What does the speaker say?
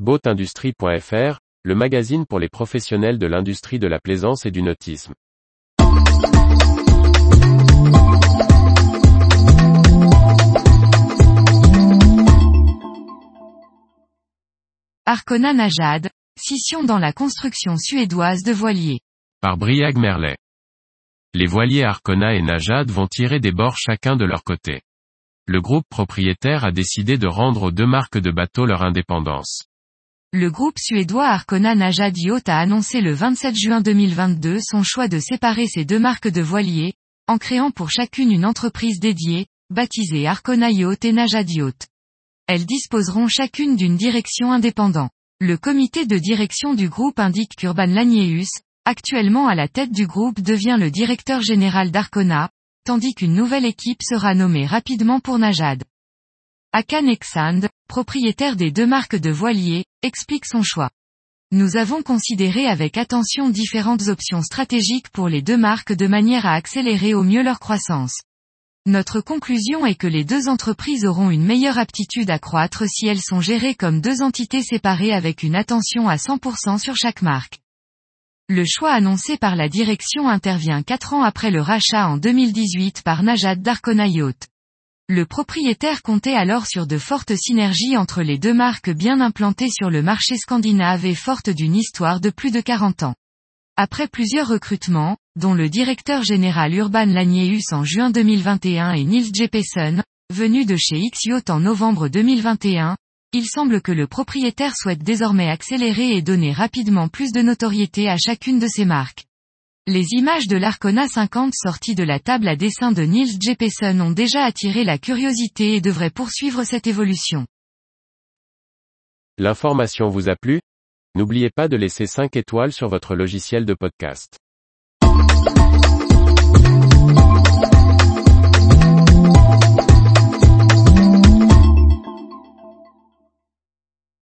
Boatindustrie.fr, le magazine pour les professionnels de l'industrie de la plaisance et du nautisme. Arkona Najad, scission dans la construction suédoise de voiliers. Par Briag Merlet. Les voiliers Arkona et Najad vont tirer des bords chacun de leur côté. Le groupe propriétaire a décidé de rendre aux deux marques de bateaux leur indépendance. Le groupe suédois Najad Yacht a annoncé le 27 juin 2022 son choix de séparer ces deux marques de voiliers, en créant pour chacune une entreprise dédiée, baptisée Arkona Yacht et Najad Yacht. Elles disposeront chacune d'une direction indépendante. Le comité de direction du groupe indique qu'Urban Lagneus, actuellement à la tête du groupe devient le directeur général d'Arcona, tandis qu'une nouvelle équipe sera nommée rapidement pour Najad. Akan Exand, propriétaire des deux marques de voiliers, explique son choix. Nous avons considéré avec attention différentes options stratégiques pour les deux marques de manière à accélérer au mieux leur croissance. Notre conclusion est que les deux entreprises auront une meilleure aptitude à croître si elles sont gérées comme deux entités séparées avec une attention à 100% sur chaque marque. Le choix annoncé par la direction intervient quatre ans après le rachat en 2018 par Najad Darkona Yacht. Le propriétaire comptait alors sur de fortes synergies entre les deux marques bien implantées sur le marché scandinave et fortes d'une histoire de plus de 40 ans. Après plusieurs recrutements, dont le directeur général Urban Lagneus en juin 2021 et Nils Jeppesen, venu de chez X-Yacht en novembre 2021, il semble que le propriétaire souhaite désormais accélérer et donner rapidement plus de notoriété à chacune de ses marques. Les images de l'Arcona 50 sorties de la table à dessin de Nils Jeppesen ont déjà attiré la curiosité et devraient poursuivre cette évolution. L'information vous a plu? N'oubliez pas de laisser 5 étoiles sur votre logiciel de podcast.